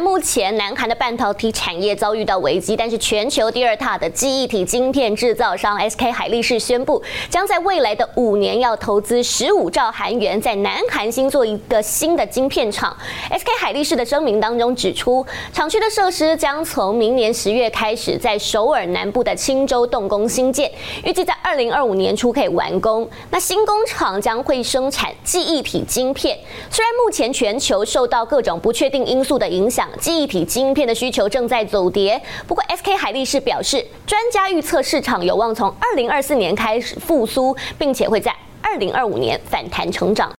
目前南韩的半导体产业遭遇到危机，但是全球第二大的记忆体晶片制造商 SK 海力士宣布，将在未来的五年要投资十五兆韩元，在南韩新做一个新的晶片厂。SK 海力士的声明当中指出，厂区的设施将从明年十月开始在首尔南部的青州动工兴建，预计在二零二五年初可以完工。那新工厂将会生产记忆体晶片。虽然目前全球受到各种不确定因素的影响，记忆体晶片的需求正在走跌，不过 SK 海力士表示，专家预测市场有望从二零二四年开始复苏，并且会在二零二五年反弹成长。